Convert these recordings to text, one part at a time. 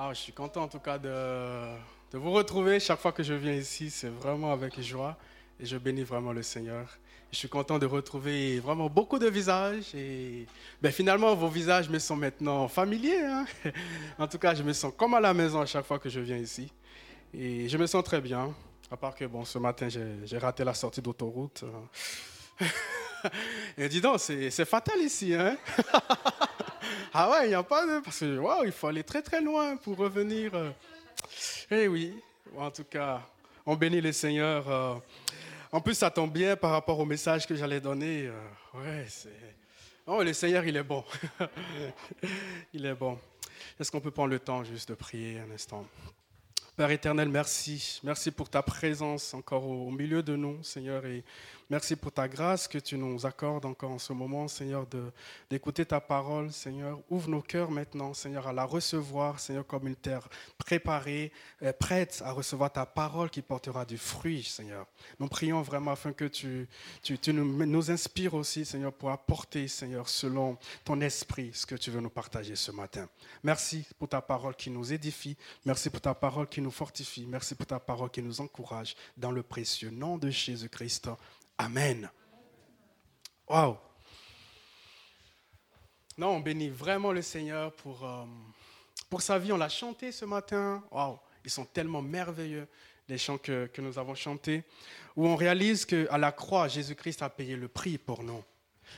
Ah, je suis content en tout cas de, de vous retrouver. Chaque fois que je viens ici, c'est vraiment avec joie et je bénis vraiment le Seigneur. Je suis content de retrouver vraiment beaucoup de visages et ben, finalement vos visages me sont maintenant familiers. hein. En tout cas, je me sens comme à la maison à chaque fois que je viens ici et je me sens très bien. À part que bon, ce matin j'ai raté la sortie d'autoroute. Et dis donc, c'est c'est fatal ici, hein Ah ouais, il n'y a pas de... Parce que, waouh, il faut aller très très loin pour revenir. euh. Eh oui, en tout cas, on bénit le Seigneur. euh. En plus, ça tombe bien par rapport au message que j'allais donner. euh. Ouais, c'est... Oh, le Seigneur, il est bon. il est bon. Est-ce qu'on peut prendre le temps juste de prier un instant? Père éternel, merci. Merci pour ta présence encore au, milieu de nous, Seigneur. Merci pour ta grâce que tu nous accordes encore en ce moment, Seigneur, d'écouter ta parole, Seigneur. Ouvre nos cœurs maintenant, Seigneur, à la recevoir, Seigneur, comme une terre préparée, euh, prête à recevoir ta parole qui portera du fruit, Seigneur. Nous prions vraiment afin que tu, tu, tu nous, nous inspires aussi, Seigneur, pour apporter, Seigneur, selon ton esprit, ce que tu veux nous partager ce matin. Merci pour ta parole qui nous édifie. Merci pour ta parole qui nous fortifie. Merci pour ta parole qui nous encourage. Dans le précieux nom de Jésus-Christ. Amen. Wow. Non, on bénit vraiment le Seigneur pour, euh, pour sa vie. On l'a chanté ce matin. Wow. Ils sont tellement merveilleux, les chants que, que nous avons chantés, où on réalise qu'à la croix, Jésus-Christ a payé le prix pour nous.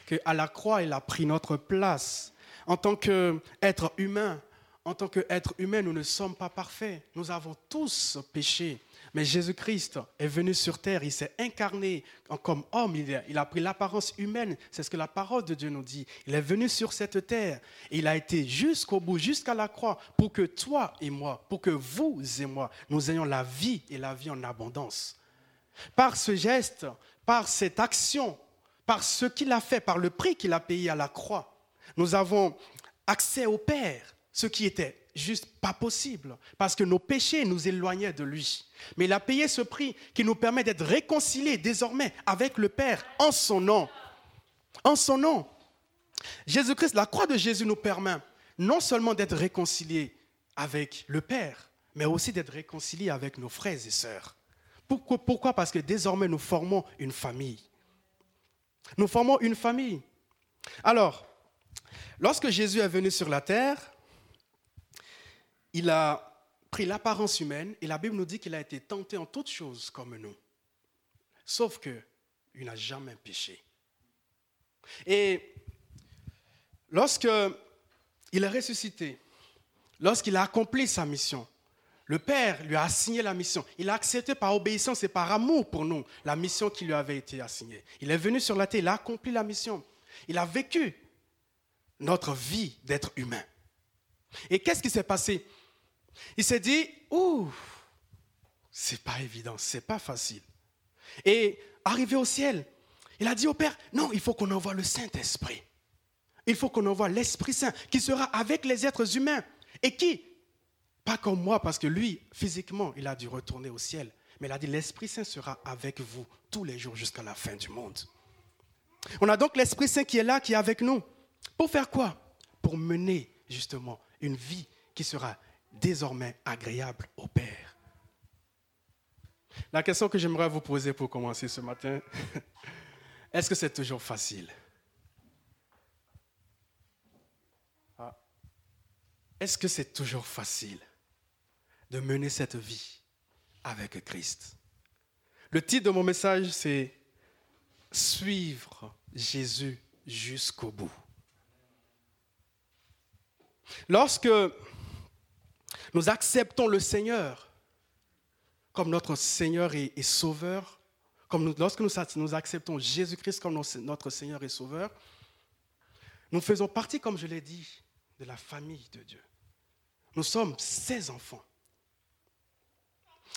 Qu'à la croix, il a pris notre place. En tant qu'être humain, en tant qu'être humain, nous ne sommes pas parfaits. Nous avons tous péché. Mais Jésus-Christ est venu sur terre, il s'est incarné comme homme, il a, pris l'apparence humaine, c'est ce que la parole de Dieu nous dit. Il est venu sur cette terre, il a été jusqu'au bout, jusqu'à la croix, pour que toi et moi, pour que vous et moi, nous ayons la vie et la vie en abondance. Par ce geste, par cette action, par ce qu'il a fait, par le prix qu'il a payé à la croix, nous avons accès au Père, ce qui était juste pas possible, parce que nos péchés nous éloignaient de lui. Mais il a payé ce prix qui nous permet d'être réconciliés désormais avec le Père en son nom. En son nom. Jésus-Christ, la croix de Jésus nous permet non seulement d'être réconciliés avec le Père, mais aussi d'être réconciliés avec nos frères et sœurs. Pourquoi, pourquoi? Parce que désormais nous formons une famille. Nous formons une famille. Alors, lorsque Jésus est venu sur la terre, il a pris l'apparence humaine et la Bible nous dit qu'il a été tenté en toutes choses comme nous. Sauf que il n'a jamais péché. Et lorsque il est ressuscité, lorsqu'il a accompli sa mission, le Père lui a assigné la mission. Il a accepté par obéissance et par amour pour nous la mission qui lui avait été assignée. Il est venu sur la terre, il a accompli la mission. Il a vécu notre vie d'être humain. Et qu'est-ce qui s'est passé? Il s'est dit, ouh, c'est pas évident, c'est pas facile. Et arrivé au ciel, il a dit au Père, non, il faut qu'on envoie le Saint-Esprit. Il faut qu'on envoie l'Esprit Saint qui sera avec les êtres humains. Et qui? Pas comme moi, parce que lui, physiquement, il a dû retourner au ciel. Mais il a dit, l'Esprit Saint sera avec vous tous les jours jusqu'à la fin du monde. On a donc l'Esprit Saint qui est là, qui est avec nous. Pour faire quoi? Pour mener justement une vie qui sera désormais agréable au Père. La question que j'aimerais vous poser pour commencer ce matin, est-ce que c'est toujours facile? Ah. Est-ce que c'est toujours facile de mener cette vie avec Christ? Le titre de mon message, c'est Suivre Jésus jusqu'au bout. Lorsque nous acceptons le Seigneur comme notre Seigneur et, Sauveur, lorsque nous, nous acceptons Jésus-Christ comme notre Seigneur et Sauveur, nous faisons partie, comme je l'ai dit, de la famille de Dieu. Nous sommes ses enfants.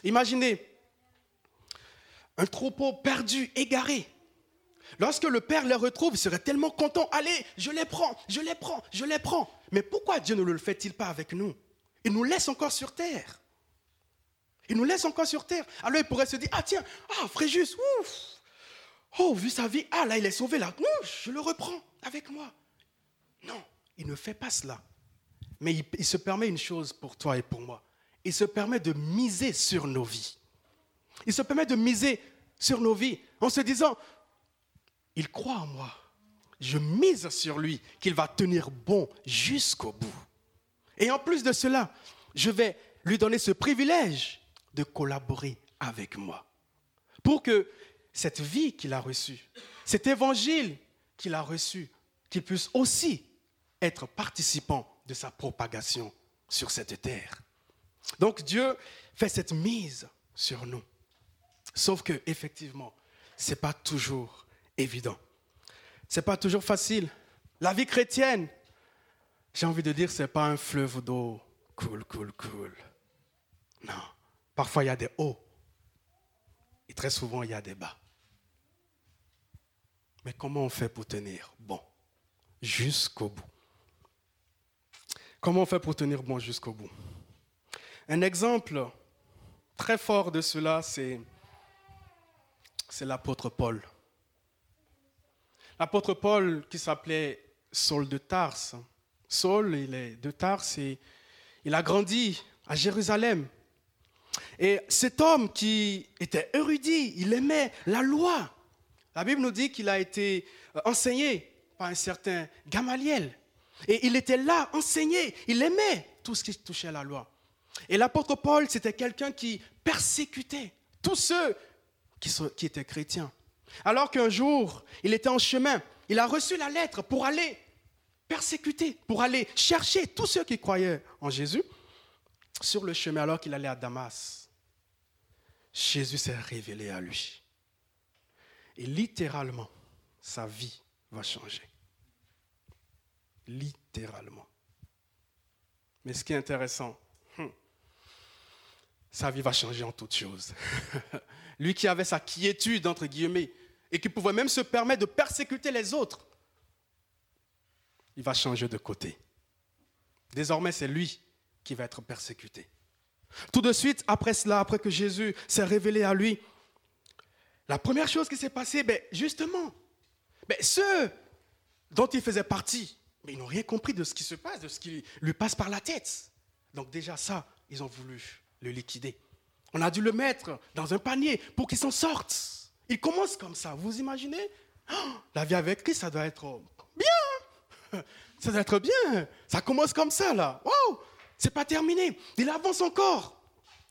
Imaginez un troupeau perdu, égaré. Lorsque le Père les retrouve, il serait tellement content. Allez, je les prends, je les prends, je les prends. Mais pourquoi Dieu ne le fait-il pas avec nous? Il nous laisse encore sur terre. Il nous laisse encore sur terre. Alors il pourrait se dire, ah tiens, ah Fréjus, ouf. Oh, vu sa vie, ah là, il est sauvé là. Ouf, je le reprends avec moi. Non, il ne fait pas cela. mais il se permet une chose pour toi et pour moi. Il se permet de miser sur nos vies. Il se permet de miser sur nos vies en se disant, il croit en moi. Je mise sur lui qu'il va tenir bon jusqu'au bout. Et en plus de cela, je vais lui donner ce privilège de collaborer avec moi pour que cette vie qu'il a reçue, cet évangile qu'il a reçu, qu'il puisse aussi être participant de sa propagation sur cette terre. Donc Dieu fait cette mise sur nous. Sauf que effectivement, c'est pas toujours évident. C'est pas toujours facile. La vie chrétienne, j'ai envie de dire, c'est pas un fleuve d'eau cool, cool, cool. Non. Parfois, il y a des hauts. Et très souvent, il y a des bas. Mais comment on fait pour tenir bon jusqu'au bout? Comment on fait pour tenir bon jusqu'au bout? Un exemple très fort de cela, c'est, c'est l'apôtre Paul. L'apôtre Paul qui s'appelait Saul de Tarse. Saul, il est de Tarse et il a grandi à Jérusalem. Et cet homme qui était érudit, il aimait la loi. La Bible nous dit qu'il a été euh, enseigné par un certain Gamaliel. Et il était là, enseigné. Il aimait tout ce qui touchait à la loi. Et l'apôtre Paul, c'était quelqu'un qui persécutait tous ceux qui, étaient chrétiens. Alors qu'un jour, il était en chemin, il a reçu la lettre pour aller persécuter, pour aller chercher tous ceux qui croyaient en Jésus sur le chemin alors qu'il allait à Damas. Jésus s'est révélé à lui. Et littéralement, sa vie va changer. Littéralement. Mais ce qui est intéressant, hmm, sa vie va changer en toutes choses. Lui qui avait sa quiétude, entre guillemets, et qui pouvait même se permettre de persécuter les autres, il va changer de côté. Désormais, c'est lui qui va être persécuté. Tout de suite, après cela, après que Jésus s'est révélé à lui, la première chose qui s'est passée, ben, justement, ben, ceux dont il faisait partie, mais ils n'ont rien compris de ce qui se passe, de ce qui lui passe par la tête. Donc déjà ça, ils ont voulu le liquider. On a dû le mettre dans un panier pour qu'il s'en sorte. Il commence comme ça. Vous imaginez? Oh, La vie avec Christ, ça doit être. Ça doit être bien. Ça commence comme ça, là. Wow C'est pas terminé. Il avance encore.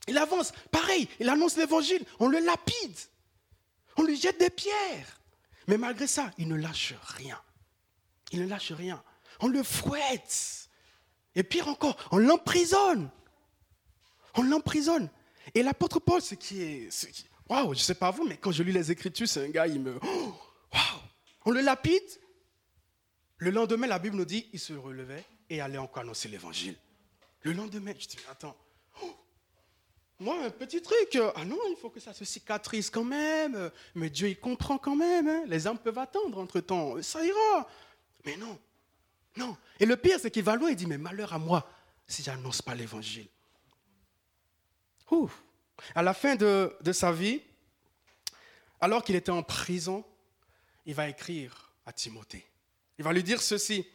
Il avance. Pareil, il annonce l'évangile. On le lapide. On lui jette des pierres. Mais malgré ça, il ne lâche rien. Il ne lâche rien on le fouette. Et pire encore, on l'emprisonne. On l'emprisonne. Et l'apôtre Paul, ce qui est. Waouh, je ne sais pas vous, mais quand je lis les Écritures, c'est un gars, il me. Oh, waouh On le lapide. Le lendemain, la Bible nous dit il se relevait et allait encore annoncer l'évangile. Le lendemain, je dis attends. Oh, moi, un petit truc. Ah non, il faut que ça se cicatrise quand même. Mais Dieu, il comprend quand même. Hein. Les âmes peuvent attendre entre temps. Ça ira. Mais non, non. Et le pire, c'est qu'il va loin et dit, mais malheur à moi si j'annonce pas l'évangile. À la fin de sa vie, alors qu'il était en prison, il va écrire à Timothée. Il va lui dire ceci.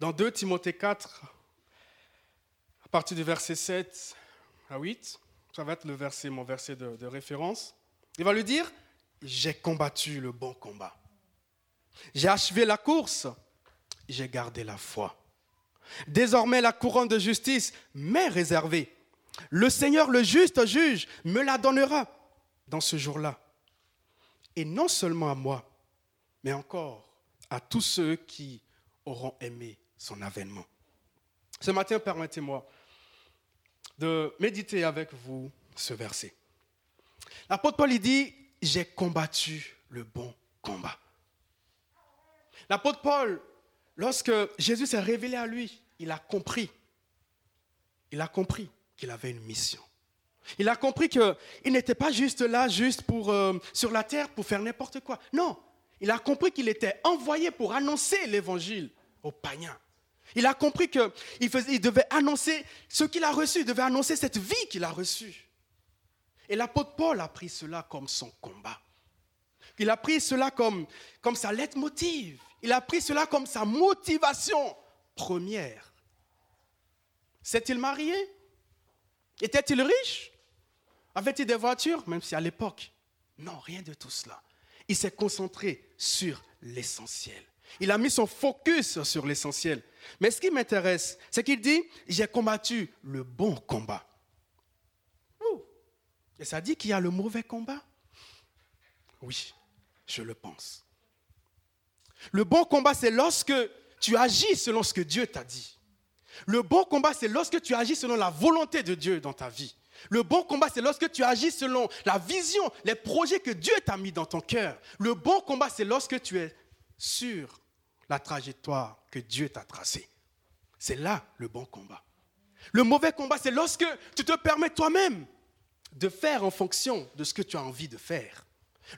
Dans 2 Timothée 4, à partir du verset 7 à 8, ça va être le verset, mon verset de, de référence. Il va lui dire, j'ai combattu le bon combat. J'ai achevé la course j'ai gardé la foi. Désormais, la couronne de justice m'est réservée. Le Seigneur, le juste juge, me la donnera dans ce jour-là. Et non seulement à moi, mais encore à tous ceux qui auront aimé son avènement. Ce matin, permettez-moi de méditer avec vous ce verset. L'apôtre Paul dit, j'ai combattu le bon combat. L'apôtre Paul Lorsque Jésus s'est révélé à lui, il a compris. Il a compris qu'il avait une mission. Il a compris qu'il n'était pas juste là, juste pour, euh, sur la terre pour faire n'importe quoi. Non, il a compris qu'il était envoyé pour annoncer l'évangile aux païens. Il a compris qu'il il devait annoncer ce qu'il a reçu, il devait annoncer cette vie qu'il a reçue. Et l'apôtre Paul a pris cela comme son combat. Il a pris cela comme, comme sa lettre motive. Il a pris cela comme sa motivation première S'est-il marié? Était-il riche? Avait-il des voitures? Même si à l'époque, non, rien de tout cela. Il s'est concentré sur l'essentiel. Il a mis son focus sur l'essentiel. Mais ce qui m'intéresse, c'est qu'il dit, j'ai combattu le bon combat. Et ça dit qu'il y a le mauvais combat? Oui, je le pense. Le bon combat, c'est lorsque tu agis selon ce que Dieu t'a dit. Le bon combat, c'est lorsque tu agis selon la volonté de Dieu dans ta vie. Le bon combat, c'est lorsque tu agis selon la vision, les projets que Dieu t'a mis dans ton cœur. Le bon combat, c'est lorsque tu es sur la trajectoire que Dieu t'a tracée. C'est là le bon combat. Le mauvais combat, c'est lorsque tu te permets toi-même de faire en fonction de ce que tu as envie de faire.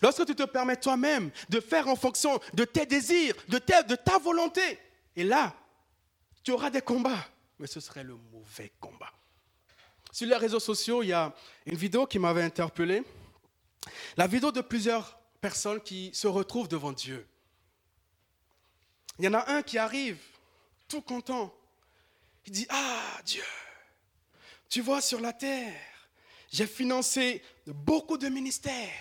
Lorsque tu te permets toi-même de faire en fonction de tes désirs, de ta, volonté. Et là, tu auras des combats, mais ce serait le mauvais combat. Sur les réseaux sociaux, il y a une vidéo qui m'avait interpellé. La vidéo de plusieurs personnes qui se retrouvent devant Dieu. Il y en a un qui arrive tout content. Il dit, ah Dieu, tu vois sur la terre, j'ai financé beaucoup de ministères.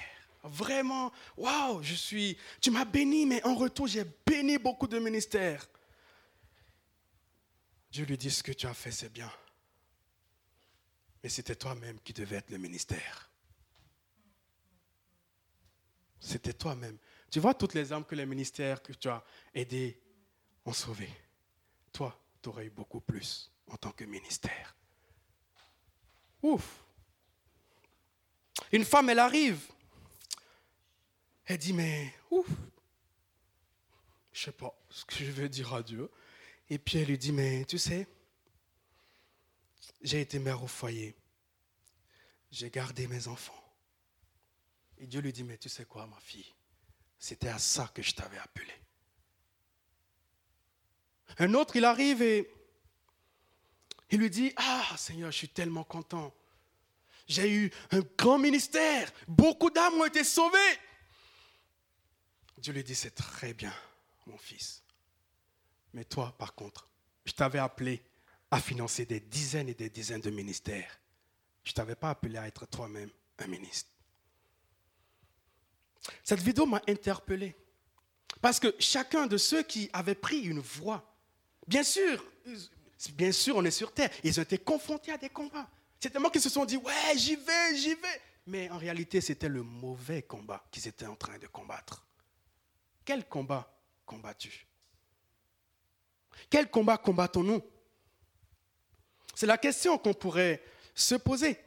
Vraiment, waouh, je suis. Tu m'as béni, mais en retour, j'ai béni beaucoup de ministères. Dieu lui dit ce que tu as fait, c'est bien. Mais c'était toi-même qui devais être le ministère. C'était toi-même. Tu vois toutes les âmes que les ministères que tu as aidés ont sauvées. Toi, tu aurais eu beaucoup plus en tant que ministère. Ouf. Une femme, elle arrive. Elle dit, mais ouf, je ne sais pas ce que je vais dire à Dieu. Et puis elle lui dit, mais tu sais, j'ai été mère au foyer. J'ai gardé mes enfants. Et Dieu lui dit, mais tu sais quoi, ma fille, c'était à ça que je t'avais appelé. Un autre, il arrive et il lui dit, ah Seigneur, je suis tellement content. J'ai eu un grand ministère. Beaucoup d'âmes ont été sauvées. Dieu lui dit, c'est très bien, mon fils. Mais toi, par contre, je t'avais appelé à financer des dizaines et des dizaines de ministères. Je ne t'avais pas appelé à être toi-même un ministre. Cette vidéo m'a interpellé. Parce que chacun de ceux qui avaient pris une voie, bien sûr, bien sûr, on est sur terre, ils ont été confrontés à des combats. C'est tellement qu'ils se sont dit, ouais, j'y vais, j'y vais. Mais en réalité, c'était le mauvais combat qu'ils étaient en train de combattre. Quel combat combattu? Quel combat combattons-nous? C'est la question qu'on pourrait se poser.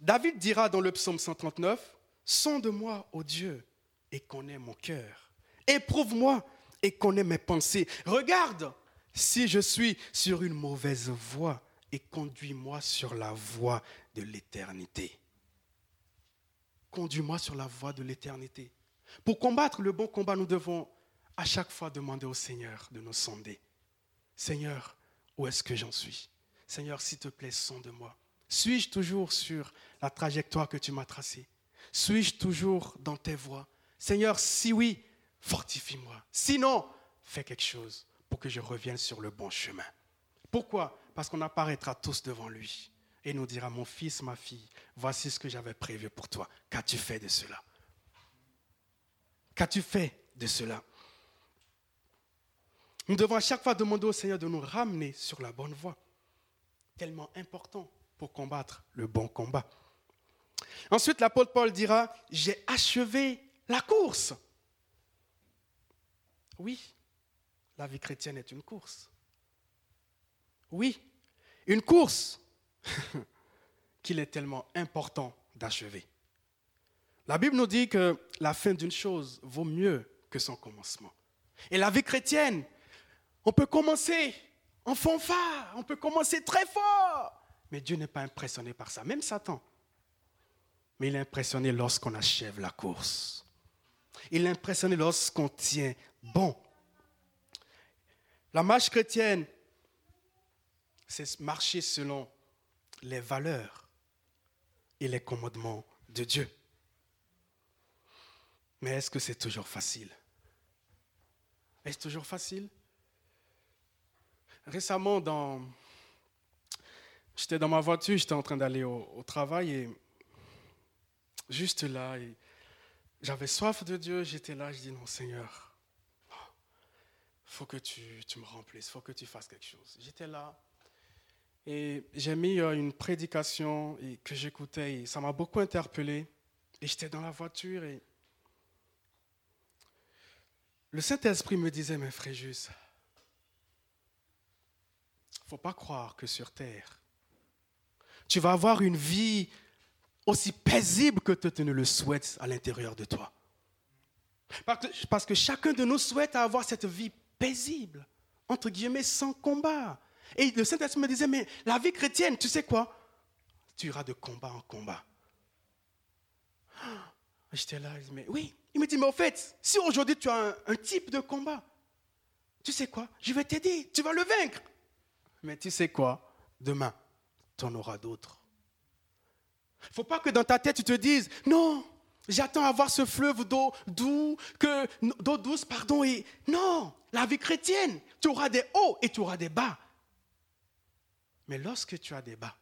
David dira dans le psaume 139, Sonde-moi, ô Dieu, et connais mon cœur. Éprouve-moi et connais mes pensées. Regarde si je suis sur une mauvaise voie et conduis-moi sur la voie de l'éternité. Conduis-moi sur la voie de l'éternité. Pour combattre le bon combat, nous devons à chaque fois demander au Seigneur de nous sonder. Seigneur, où est-ce que j'en suis? Seigneur, s'il te plaît, sonde-moi. Suis-je toujours sur la trajectoire que tu m'as tracée? Suis-je toujours dans tes voies? Seigneur, si oui, fortifie-moi. Sinon, fais quelque chose pour que je revienne sur le bon chemin. Pourquoi? Parce qu'on apparaîtra tous devant lui et nous dira, mon fils, ma fille, voici ce que j'avais prévu pour toi. Qu'as-tu fait de cela? Qu'as-tu fait de cela? Nous devons à chaque fois demander au Seigneur de nous ramener sur la bonne voie. Tellement important pour combattre le bon combat. Ensuite, l'apôtre Paul dira, j'ai achevé la course. Oui, la vie chrétienne est une course. Oui, une course qu'il est tellement important d'achever. La Bible nous dit que la fin d'une chose vaut mieux que son commencement. Et la vie chrétienne, on peut commencer en fanfare, on peut commencer très fort, mais Dieu n'est pas impressionné par ça, même Satan. Mais il est impressionné lorsqu'on achève la course. Il est impressionné lorsqu'on tient bon. La marche chrétienne, c'est marcher selon les valeurs et les commandements de Dieu. Mais est-ce que c'est toujours facile? Est-ce toujours facile? Récemment, j'étais dans ma voiture, j'étais en train d'aller au, travail et juste là, j'avais soif de Dieu, j'étais là, je dis non Seigneur, faut que tu, tu me remplisses, faut que tu fasses quelque chose. J'étais là et j'ai mis euh, une prédication que j'écoutais et ça m'a beaucoup interpellé. Et j'étais dans la voiture et le Saint-Esprit me disait, mais Fréjus, faut pas croire que sur terre, tu vas avoir une vie aussi paisible que tu ne le souhaites à l'intérieur de toi. Parce que, chacun de nous souhaite avoir cette vie paisible, entre guillemets, sans combat. Et le Saint-Esprit me disait, mais la vie chrétienne, tu sais quoi? Tu iras de combat en combat. J'étais là, je mais oui. Il me dit, mais au fait, si aujourd'hui tu as un, type de combat, tu sais quoi? Je vais t'aider, tu vas le vaincre. Mais tu sais quoi? Demain, tu en auras d'autres. Il ne faut pas que dans ta tête tu te dises, non, j'attends avoir ce fleuve d'eau doux, que, d'eau douce, pardon. Et non, la vie chrétienne, tu auras des hauts et tu auras des bas. Mais lorsque tu as des bas,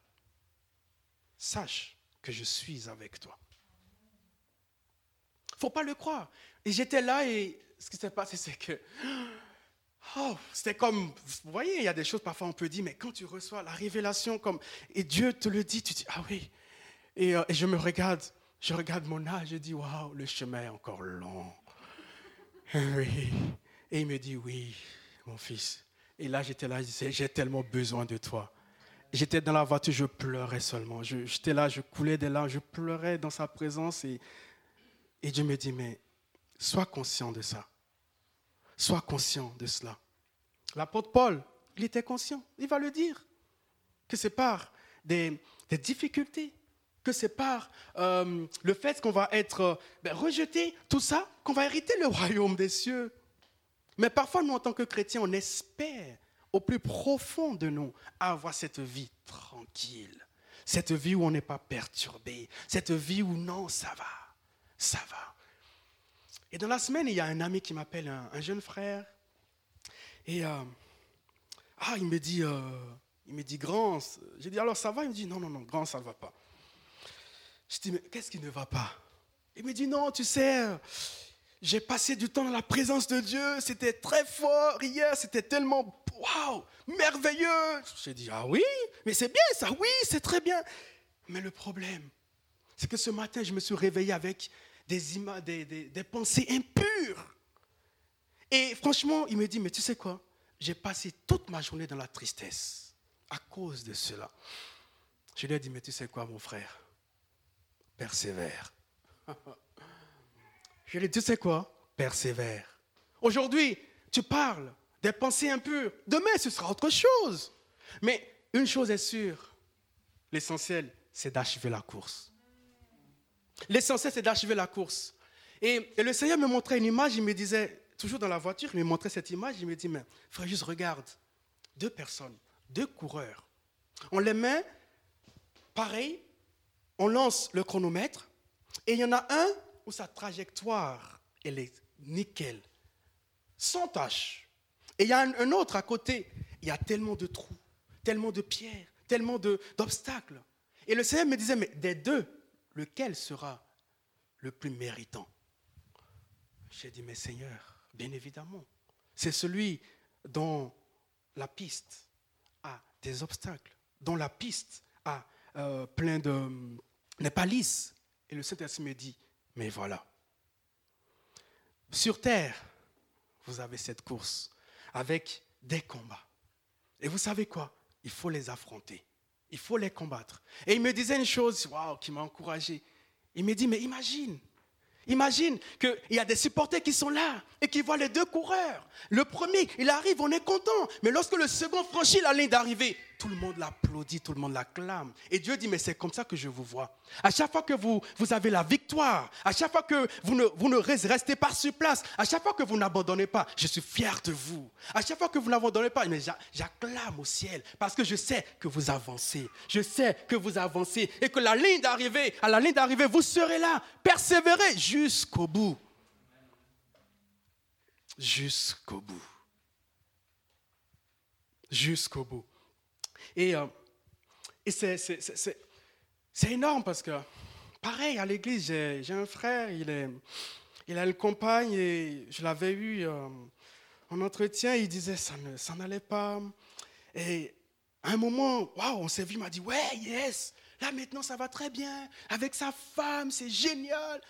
sache que je suis avec toi faut pas le croire. Et j'étais là et ce qui s'est passé, c'est que oh, c'était comme, vous voyez, il y a des choses parfois on peut dire, mais quand tu reçois la révélation comme, et Dieu te le dit, tu dis, ah oui. Et, euh, je me regarde, je regarde mon âge, je dis, waouh, le chemin est encore long. Oui. Et il me dit, oui, mon fils. Et là, j'étais là, j'ai tellement besoin de toi. J'étais dans la voiture, je pleurais seulement. J'étais là, je coulais des larmes, je pleurais dans sa présence et Dieu me dit, mais sois conscient de ça. Sois conscient de cela. L'apôtre Paul, il était conscient. Il va le dire. Que c'est par des, difficultés, que c'est par euh, le fait qu'on va être euh, ben, rejeté, tout ça, qu'on va hériter le royaume des cieux. Mais parfois, nous, en tant que chrétiens, on espère au plus profond de nous avoir cette vie tranquille, cette vie où on n'est pas perturbé, cette vie où non, ça va ça va. Et dans la semaine, il y a un ami qui m'appelle, un, jeune frère. Et euh, ah, il me dit, euh, il me dit, grand, j'ai dit, alors ça va? Il me dit, non, non, non, grand, ça ne va pas. Je dis, mais qu'est-ce qui ne va pas? Il me dit, non, tu sais, j'ai passé du temps dans la présence de Dieu, c'était très fort hier, c'était tellement, waouh, merveilleux. J'ai dit, ah oui, mais c'est bien ça, oui, c'est très bien. Mais le problème, c'est que ce matin, je me suis réveillé avec des, des, pensées impures. Et franchement, il me dit, mais tu sais quoi? J'ai passé toute ma journée dans la tristesse à cause de cela. Je lui ai dit, mais tu sais quoi, mon frère? Persévère. Je lui ai dit, tu sais quoi? Persévère. Aujourd'hui, tu parles des pensées impures. Demain, ce sera autre chose. Mais une chose est sûre, l'essentiel, c'est d'achever la course. L'essentiel, c'est d'achever la course. Et, le Seigneur me montrait une image, il me disait, toujours dans la voiture, il me montrait cette image, il me dit, mais frère, juste regarde, deux personnes, deux coureurs. On les met, pareil, on lance le chronomètre, et il y en a un où sa trajectoire, elle est nickel, sans tâche. Et il y a un, autre à côté, il y a tellement de trous, tellement de pierres, tellement d'obstacles. Et le Seigneur me disait, mais des deux, lequel sera le plus méritant? J'ai dit, mais Seigneur, bien évidemment, c'est celui dont la piste a des obstacles, dont la piste a euh, plein de... n'est pas lisse. Et le Saint-Esprit me dit, mais voilà, sur terre, vous avez cette course avec des combats. Et vous savez quoi? Il faut les affronter. Il faut les combattre. Et il me disait une chose waouh, qui m'a encouragé. Il me dit, mais imagine, imagine qu'il y a des supporters qui sont là et qui voient les deux coureurs. Le premier, il arrive, on est content. Mais lorsque le second franchit la ligne d'arrivée, tout le monde l'applaudit, tout le monde l'acclame. Et Dieu dit, mais c'est comme ça que je vous vois. À chaque fois que vous, vous avez la victoire, à chaque fois que vous ne, vous ne restez pas sur place, à chaque fois que vous n'abandonnez pas, je suis fier de vous. À chaque fois que vous n'abandonnez pas, j'acclame au ciel parce que je sais que vous avancez. Je sais que vous avancez et que la ligne d'arrivée, à la ligne d'arrivée, vous serez là. Persévérez jusqu'au bout. Jusqu'au bout. Jusqu'au bout. Et, euh, c'est énorme parce que, pareil, à l'église, j'ai un frère, il, est, a une compagne et je l'avais eu euh, en entretien, il disait ça n'allait pas. Et à un moment, waouh, on s'est vu, il m'a dit, ouais, yes, là maintenant ça va très bien, avec sa femme, c'est génial.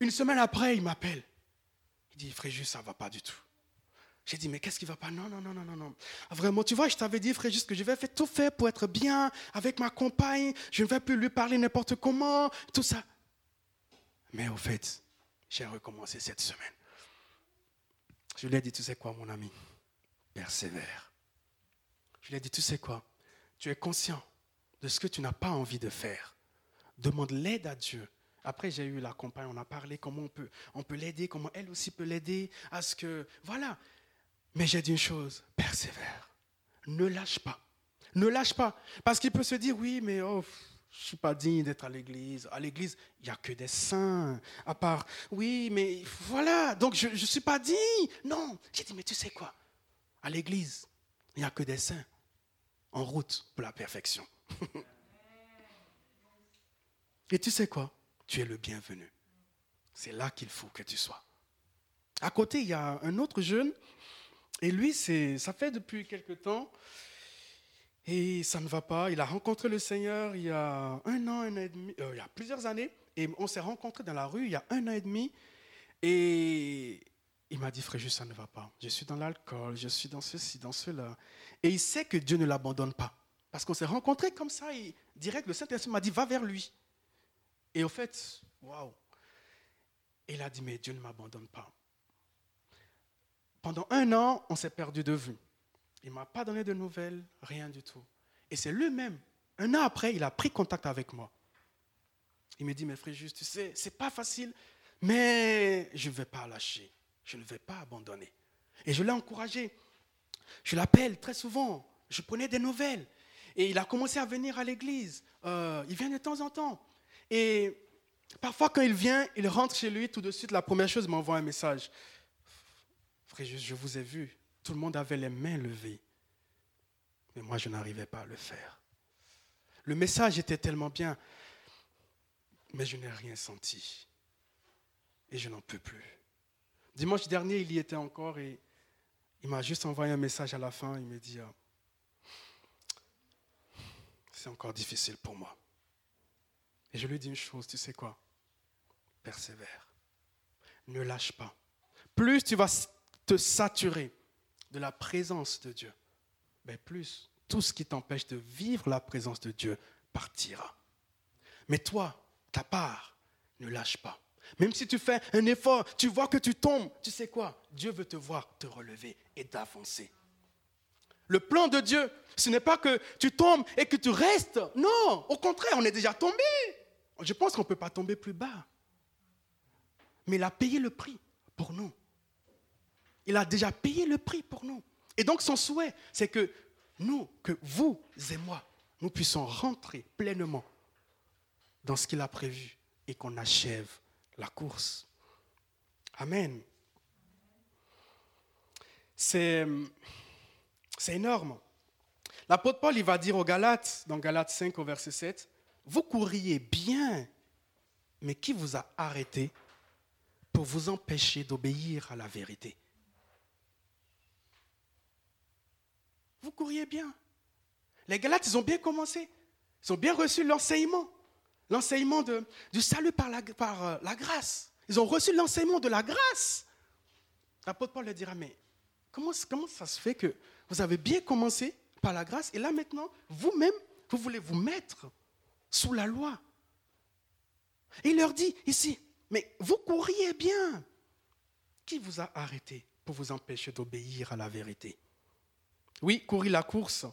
Une semaine après, il m'appelle. Il dit, Fréjus, ça ne va pas du tout. J'ai dit, mais qu'est-ce qui ne va pas? Non, non, non, non, non, non. Vraiment, tu vois, je t'avais dit, Fréjus, que je vais faire tout faire pour être bien avec ma compagne. Je ne vais plus lui parler n'importe comment, tout ça. Mais au fait, j'ai recommencé cette semaine. Je lui ai dit, tu sais quoi, mon ami? Persévère. Je lui ai dit, tu sais quoi? Tu es conscient de ce que tu n'as pas envie de faire. Demande l'aide à Dieu après, j'ai eu la compagne, on a parlé comment on peut, on peut l'aider, comment elle aussi peut l'aider à ce que. Voilà. Mais j'ai dit une chose persévère. Ne lâche pas. Ne lâche pas. Parce qu'il peut se dire oui, mais oh, je ne suis pas digne d'être à l'église. À l'église, il n'y a que des saints. À part, oui, mais voilà. Donc, je ne suis pas digne. Non. J'ai dit, mais tu sais quoi? À l'église, il n'y a que des saints en route pour la perfection. Et tu sais quoi? Tu es le bienvenu. C'est là qu'il faut que tu sois. À côté, il y a un autre jeune, et lui, c'est, ça fait depuis quelque temps, et ça ne va pas. Il a rencontré le Seigneur il y a un an, un an et demi, euh, il y a plusieurs années, et on s'est rencontrés dans la rue il y a un an et demi, et il m'a dit, frère, ça ne va pas. Je suis dans l'alcool, je suis dans ceci, dans cela. Et il sait que Dieu ne l'abandonne pas. Parce qu'on s'est rencontrés comme ça, et direct, le Saint-Esprit m'a dit, va vers lui. Et au fait, waouh, il a dit, mais Dieu ne m'abandonne pas. Pendant un an, on s'est perdu de vue. Il ne m'a pas donné de nouvelles, rien du tout. Et c'est lui-même, un an après, il a pris contact avec moi. Il me dit, mais frère, juste, tu sais, c'est pas facile, mais je ne vais pas lâcher. Je ne vais pas abandonner. Et je l'ai encouragé. Je l'appelle très souvent. Je prenais des nouvelles. Et il a commencé à venir à l'église. Euh, il vient de temps en temps. Et parfois, quand il vient, il rentre chez lui, tout de suite, la première chose, il m'envoie un message. Je vous ai vu. Tout le monde avait les mains levées. Mais moi, je n'arrivais pas à le faire. Le message était tellement bien, mais je n'ai rien senti. Et je n'en peux plus. Dimanche dernier, il y était encore et il m'a juste envoyé un message à la fin. Il me dit, ah, c'est encore difficile pour moi. Et je lui dis une chose, tu sais quoi? Persévère. Ne lâche pas. Plus tu vas te saturer de la présence de Dieu, ben plus tout ce qui t'empêche de vivre la présence de Dieu partira. Mais toi, ta part, ne lâche pas. Même si tu fais un effort, tu vois que tu tombes, tu sais quoi? Dieu veut te voir te relever et d'avancer. Le plan de Dieu, ce n'est pas que tu tombes et que tu restes. Non, au contraire, on est déjà tombé. Je pense qu'on ne peut pas tomber plus bas. Mais il a payé le prix pour nous. Il a déjà payé le prix pour nous. Et donc son souhait, c'est que nous, que vous et moi, nous puissions rentrer pleinement dans ce qu'il a prévu et qu'on achève la course. Amen. C'est, énorme. L'apôtre Paul, il va dire aux Galates, dans Galates 5 au verset 7, vous courriez bien, mais qui vous a arrêté pour vous empêcher d'obéir à la vérité? Vous courriez bien. Les Galates, ils ont bien commencé. Ils ont bien reçu l'enseignement. L'enseignement du salut par, euh, la grâce. Ils ont reçu l'enseignement de la grâce. L'apôtre Paul leur dira, mais comment, comment ça se fait que vous avez bien commencé par la grâce et là maintenant, vous-même, vous voulez vous mettre sous la loi? il leur dit ici, mais vous courriez bien. Qui vous a arrêté pour vous empêcher d'obéir à la vérité? Oui, courir la course,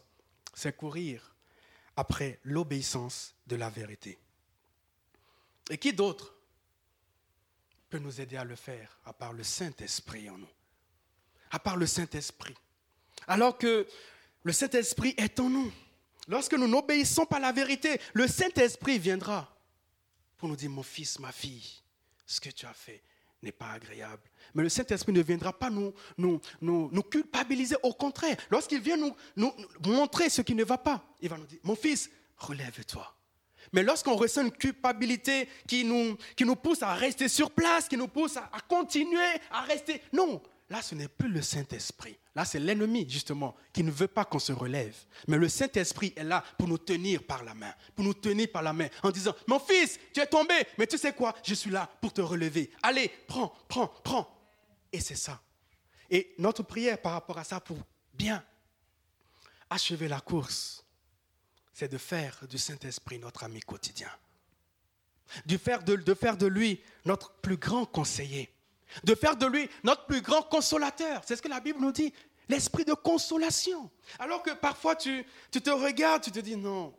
c'est courir après l'obéissance de la vérité. Et qui d'autre peut nous aider à le faire, à part le Saint-Esprit en nous? À part le Saint-Esprit. Alors que le Saint-Esprit est en nous. Lorsque nous n'obéissons pas à la vérité, le Saint-Esprit viendra pour nous dire, mon fils, ma fille, ce que tu as fait n'est pas agréable. Mais le Saint-Esprit ne viendra pas nous, nous, nous, culpabiliser. Au contraire, lorsqu'il vient nous, nous montrer ce qui ne va pas, il va nous dire, mon fils, relève-toi. Mais lorsqu'on ressent une culpabilité qui nous, qui nous pousse à rester sur place, qui nous pousse à, à continuer à rester... Non, là, ce n'est plus le Saint-Esprit. Là, c'est l'ennemi, justement, qui ne veut pas qu'on se relève. Mais le Saint-Esprit est là pour nous tenir par la main, pour nous tenir par la main, en disant, mon fils, tu es tombé, mais tu sais quoi, je suis là pour te relever. Allez, prends, prends, prends. Et c'est ça. Et notre prière par rapport à ça, pour bien achever la course, c'est de faire du Saint-Esprit notre ami quotidien. De faire de, lui notre plus grand conseiller de faire de lui notre plus grand consolateur. C'est ce que la Bible nous dit, l'esprit de consolation. Alors que parfois tu, tu te regardes, tu te dis non,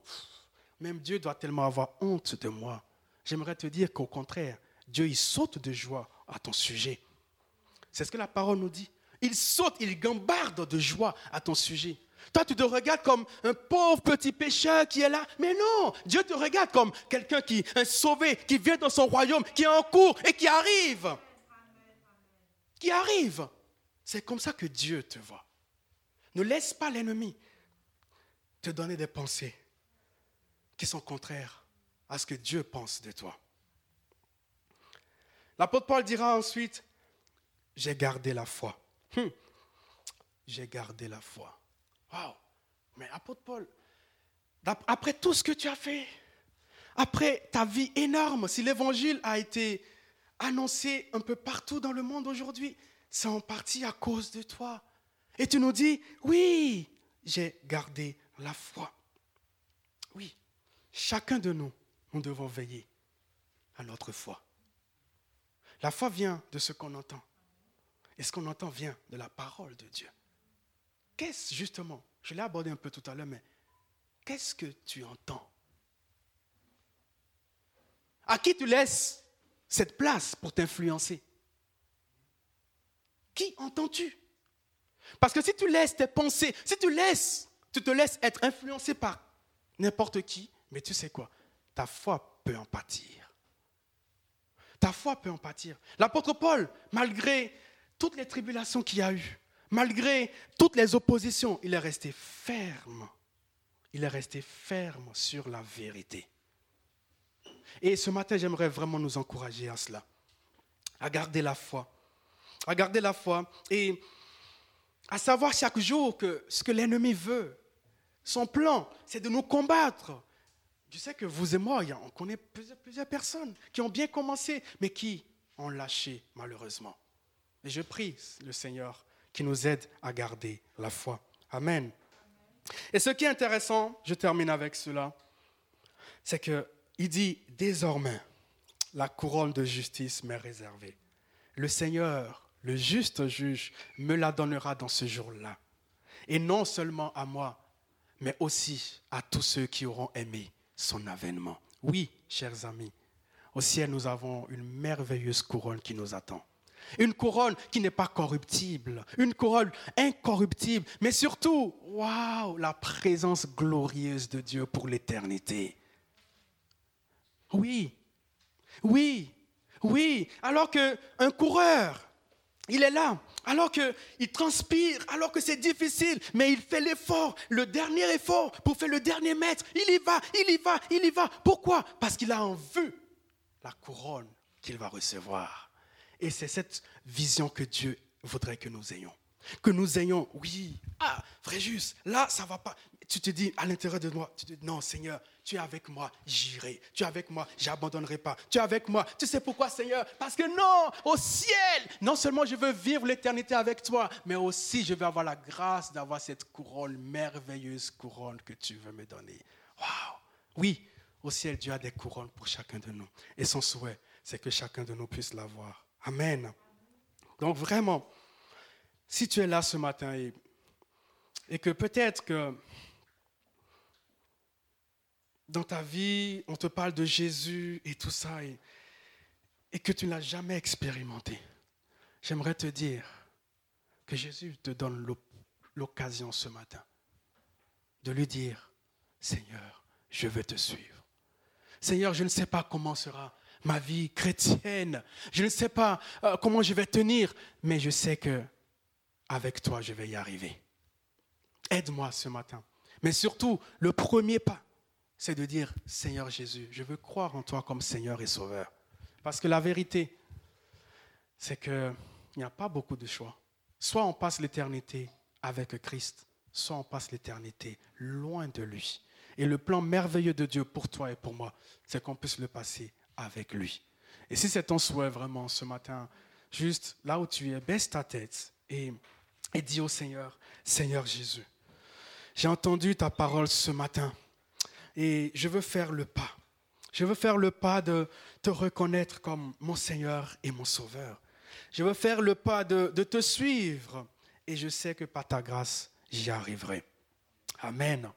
même Dieu doit tellement avoir honte de moi. J'aimerais te dire qu'au contraire, Dieu il saute de joie à ton sujet. C'est ce que la parole nous dit. Il saute, il gambarde de joie à ton sujet. Toi, tu te regardes comme un pauvre petit pécheur qui est là. Mais non, Dieu te regarde comme quelqu'un qui, un sauvé, qui vient dans son royaume, qui est en cours et qui arrive qui arrive. C'est comme ça que Dieu te voit. Ne laisse pas l'ennemi te donner des pensées qui sont contraires à ce que Dieu pense de toi. L'apôtre Paul dira ensuite, j'ai gardé la foi. Hum. J'ai gardé la foi. Waouh. Mais apôtre Paul, après tout ce que tu as fait, après ta vie énorme, si l'évangile a été annoncé un peu partout dans le monde aujourd'hui, c'est en partie à cause de toi. Et tu nous dis, oui, j'ai gardé la foi. Oui, chacun de nous, nous devons veiller à notre foi. La foi vient de ce qu'on entend. Et ce qu'on entend vient de la parole de Dieu. Qu'est-ce justement, je l'ai abordé un peu tout à l'heure, mais qu'est-ce que tu entends? À qui tu laisses cette place pour t'influencer. Qui entends-tu? Parce que si tu laisses tes pensées, si tu laisses, tu te laisses être influencé par n'importe qui, mais tu sais quoi? Ta foi peut en pâtir. Ta foi peut en pâtir. L'apôtre Paul, malgré toutes les tribulations qu'il a eu, malgré toutes les oppositions, il est resté ferme. Il est resté ferme sur la vérité. Et ce matin, j'aimerais vraiment nous encourager à cela, à garder la foi, à garder la foi et à savoir chaque jour que ce que l'ennemi veut, son plan, c'est de nous combattre. Je sais que vous et moi, on connaît plusieurs, personnes qui ont bien commencé, mais qui ont lâché malheureusement. Et je prie le Seigneur qui nous aide à garder la foi. Amen. Et ce qui est intéressant, je termine avec cela, c'est que il dit, désormais, la couronne de justice m'est réservée. Le Seigneur, le juste juge, me la donnera dans ce jour-là. Et non seulement à moi, mais aussi à tous ceux qui auront aimé son avènement. Oui, chers amis, au ciel, nous avons une merveilleuse couronne qui nous attend. Une couronne qui n'est pas corruptible, une couronne incorruptible, mais surtout, waouh, la présence glorieuse de Dieu pour l'éternité. Oui, oui, oui. Alors qu'un coureur, il est là, alors qu'il transpire, alors que c'est difficile, mais il fait l'effort, le dernier effort pour faire le dernier mètre. Il y va, il y va, il y va. Pourquoi? Parce qu'il a en vue la couronne qu'il va recevoir. Et c'est cette vision que Dieu voudrait que nous ayons. Que nous ayons, oui, ah, Fréjus, là, ça va pas. Tu te dis à l'intérieur de moi, tu te dis, non, Seigneur, tu es avec moi, j'irai. Tu es avec moi, j'abandonnerai pas. Tu es avec moi. Tu sais pourquoi, Seigneur? Parce que non, au ciel, non seulement je veux vivre l'éternité avec toi, mais aussi je veux avoir la grâce d'avoir cette couronne, merveilleuse couronne que tu veux me donner. Waouh Oui, au ciel, Dieu a des couronnes pour chacun de nous. Et son souhait, c'est que chacun de nous puisse l'avoir. Amen. Donc vraiment, si tu es là ce matin et, et que peut-être que dans ta vie, on te parle de Jésus et tout ça, et, que tu n'as jamais expérimenté, j'aimerais te dire que Jésus te donne l'occasion ce matin de lui dire, Seigneur, je veux te suivre. Seigneur, je ne sais pas comment sera ma vie chrétienne. Je ne sais pas euh, comment je vais tenir, mais je sais que avec toi, je vais y arriver. Aide-moi ce matin. Mais surtout, le premier pas, c'est de dire, Seigneur Jésus, je veux croire en toi comme Seigneur et Sauveur. Parce que la vérité, c'est qu'il n'y a pas beaucoup de choix. Soit on passe l'éternité avec Christ, soit on passe l'éternité loin de lui. Et le plan merveilleux de Dieu pour toi et pour moi, c'est qu'on puisse le passer avec lui. Et si c'est ton souhait vraiment ce matin, juste là où tu es, baisse ta tête et, et dis au Seigneur, Seigneur Jésus, j'ai entendu ta parole ce matin et je veux faire le pas. Je veux faire le pas de te reconnaître comme mon Seigneur et mon Sauveur. Je veux faire le pas de, te suivre et je sais que par ta grâce, j'y arriverai. Amen.